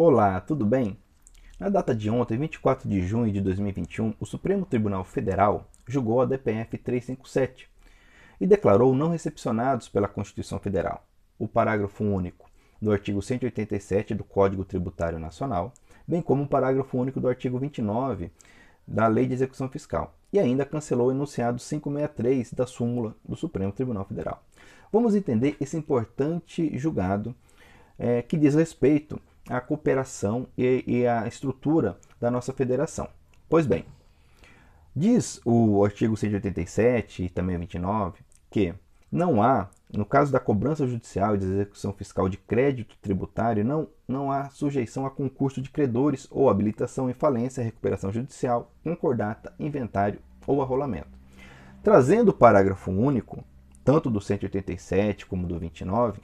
Olá, tudo bem? Na data de ontem, 24 de junho de 2021, o Supremo Tribunal Federal julgou a DPF 357 e declarou não recepcionados pela Constituição Federal o parágrafo único do artigo 187 do Código Tributário Nacional, bem como o parágrafo único do artigo 29 da Lei de Execução Fiscal, e ainda cancelou o enunciado 563 da súmula do Supremo Tribunal Federal. Vamos entender esse importante julgado é, que diz respeito à cooperação e, e à estrutura da nossa federação. Pois bem, diz o artigo 187 e também 29 que não há, no caso da cobrança judicial e de execução fiscal de crédito tributário, não, não há sujeição a concurso de credores ou habilitação em falência, recuperação judicial, concordata, inventário ou arrolamento. Trazendo o parágrafo único, tanto do 187 como do 29,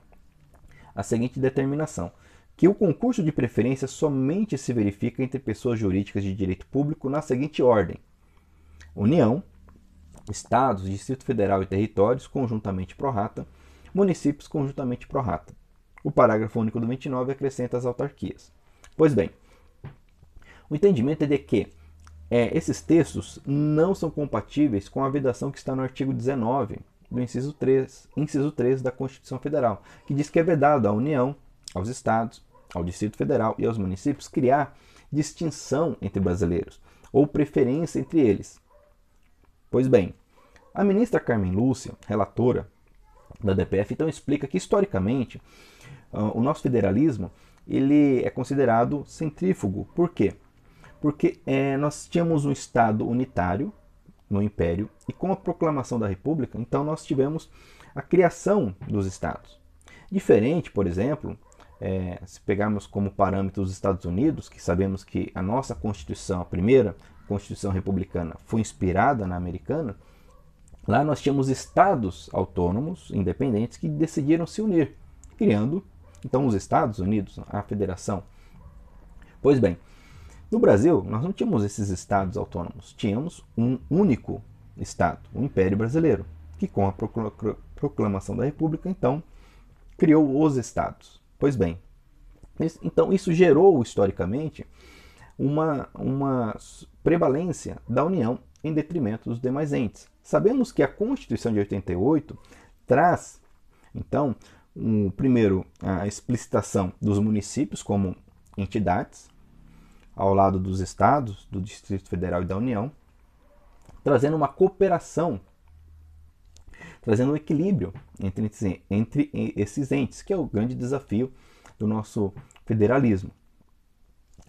a seguinte determinação: que o concurso de preferência somente se verifica entre pessoas jurídicas de direito público na seguinte ordem: União, Estados, Distrito Federal e territórios, conjuntamente pro rata, municípios, conjuntamente pro rata. O parágrafo único do 29 acrescenta as autarquias. Pois bem, o entendimento é de que é, esses textos não são compatíveis com a vedação que está no artigo 19 do inciso 3, inciso 3 da Constituição Federal, que diz que é vedado à União, aos estados, ao Distrito Federal e aos municípios criar distinção entre brasileiros ou preferência entre eles. Pois bem, a ministra Carmen Lúcia, relatora da DPF, então explica que historicamente o nosso federalismo ele é considerado centrífugo. Por quê? Porque é, nós tínhamos um Estado unitário no Império e com a proclamação da República, então nós tivemos a criação dos Estados. Diferente, por exemplo, é, se pegarmos como parâmetro os Estados Unidos, que sabemos que a nossa Constituição, a primeira Constituição republicana, foi inspirada na americana, lá nós tínhamos estados autônomos, independentes, que decidiram se unir, criando então os Estados Unidos, a federação. Pois bem, no Brasil, nós não tínhamos esses estados autônomos, tínhamos um único estado, o Império Brasileiro, que com a proclamação da República, então, criou os estados. Pois bem, então isso gerou historicamente uma, uma prevalência da União em detrimento dos demais entes. Sabemos que a Constituição de 88 traz, então, um, primeiro, a explicitação dos municípios como entidades, ao lado dos estados, do Distrito Federal e da União, trazendo uma cooperação, trazendo um equilíbrio entre, entre esses entes, que é o grande desafio do nosso federalismo,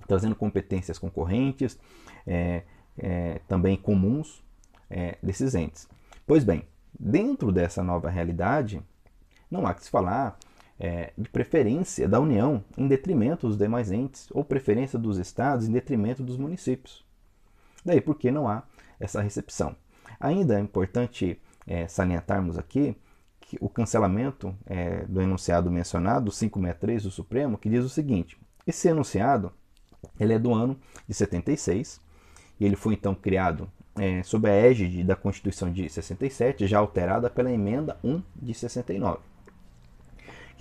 trazendo competências concorrentes, é, é, também comuns é, desses entes. Pois bem, dentro dessa nova realidade, não há que se falar é, de preferência da União em detrimento dos demais entes, ou preferência dos estados em detrimento dos municípios. Daí porque não há essa recepção. Ainda é importante é, salientarmos aqui que o cancelamento é, do enunciado mencionado, 563 do Supremo, que diz o seguinte: esse enunciado ele é do ano de 76 e ele foi então criado é, sob a égide da Constituição de 67, já alterada pela emenda 1 de 69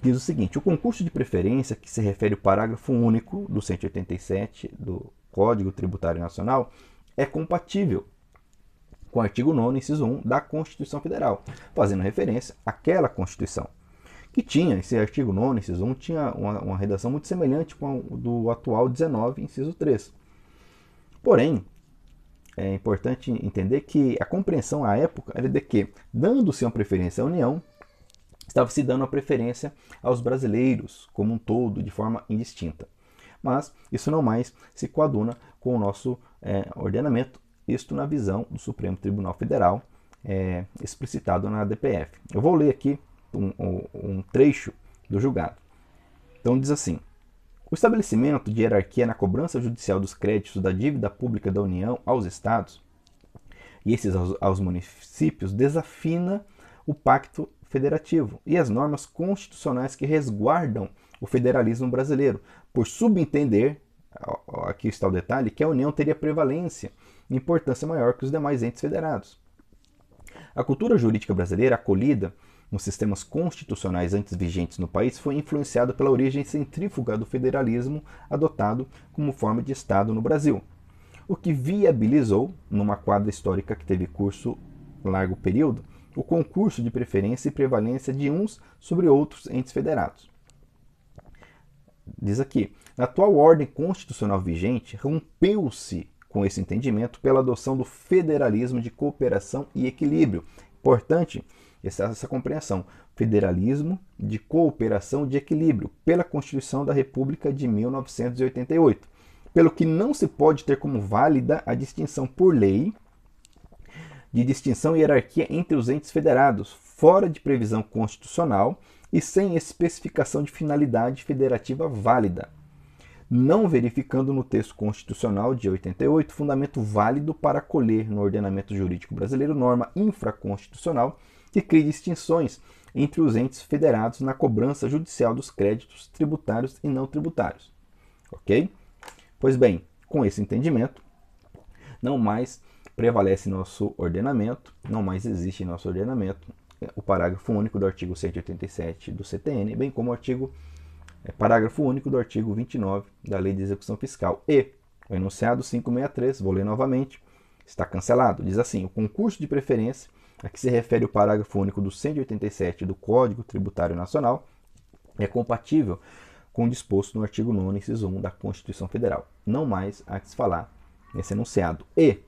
diz o seguinte: o concurso de preferência, que se refere ao parágrafo único do 187 do Código Tributário Nacional, é compatível com o artigo 9, inciso 1 da Constituição Federal, fazendo referência àquela Constituição, que tinha, esse artigo 9, inciso 1, tinha uma, uma redação muito semelhante com a do atual 19, inciso 3. Porém, é importante entender que a compreensão à época era de que, dando-se uma preferência à União, estava se dando a preferência aos brasileiros como um todo, de forma indistinta. Mas isso não mais se coaduna com o nosso é, ordenamento, isto na visão do Supremo Tribunal Federal, é, explicitado na DPF. Eu vou ler aqui um, um, trecho do julgado. Então diz assim: o estabelecimento de hierarquia na cobrança judicial dos créditos da dívida pública da União aos Estados e esses aos, aos municípios desafina o pacto federativo e as normas constitucionais que resguardam o federalismo brasileiro, por subentender, aqui está o detalhe, que a União teria prevalência importância maior que os demais entes federados. A cultura jurídica brasileira, acolhida nos sistemas constitucionais antes vigentes no país foi influenciado pela origem centrífuga do federalismo adotado como forma de Estado no Brasil, o que viabilizou, numa quadra histórica que teve curso largo período, o concurso de preferência e prevalência de uns sobre outros entes federados. Diz aqui: na atual ordem constitucional vigente, rompeu-se com esse entendimento pela adoção do federalismo de cooperação e equilíbrio. Importante essa, essa compreensão. Federalismo de cooperação de equilíbrio, pela Constituição da República de 1988. Pelo que não se pode ter como válida a distinção por lei de distinção e hierarquia entre os entes federados, fora de previsão constitucional e sem especificação de finalidade federativa válida, não verificando no texto constitucional de 88 fundamento válido para acolher no ordenamento jurídico brasileiro norma infraconstitucional que crie distinções entre os entes federados na cobrança judicial dos créditos tributários e não tributários. Ok? Pois bem, com esse entendimento, não mais prevalece nosso ordenamento, não mais existe nosso ordenamento o parágrafo único do artigo 187 do CTN, bem como o artigo é, parágrafo único do artigo 29 da Lei de Execução Fiscal. E o enunciado 563, vou ler novamente, está cancelado. Diz assim: o concurso de preferência a que se refere o parágrafo único do 187 do Código Tributário Nacional é compatível com o disposto no artigo 9, inciso 1 da Constituição Federal. Não mais há que se falar nesse enunciado. E,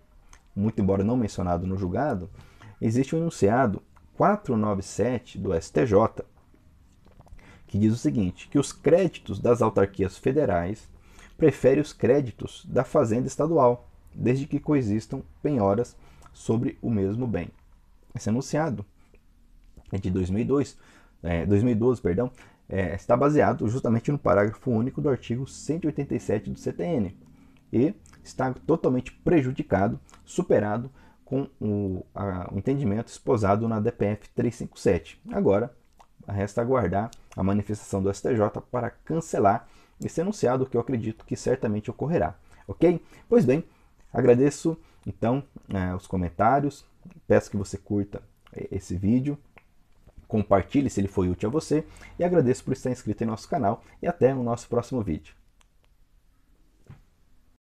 muito embora não mencionado no julgado, existe um enunciado 497 do STJ, que diz o seguinte: que os créditos das autarquias federais preferem os créditos da fazenda estadual, desde que coexistam penhoras sobre o mesmo bem. Esse enunciado é de 2002, é, 2012, perdão, é, está baseado justamente no parágrafo único do artigo 187 do CTN e está totalmente prejudicado, superado com o, a, o entendimento esposado na DPF 357. Agora, resta aguardar a manifestação do STJ para cancelar esse enunciado, que eu acredito que certamente ocorrerá. Ok? Pois bem, agradeço então é, os comentários, peço que você curta é, esse vídeo, compartilhe se ele foi útil a você e agradeço por estar inscrito em nosso canal e até o nosso próximo vídeo.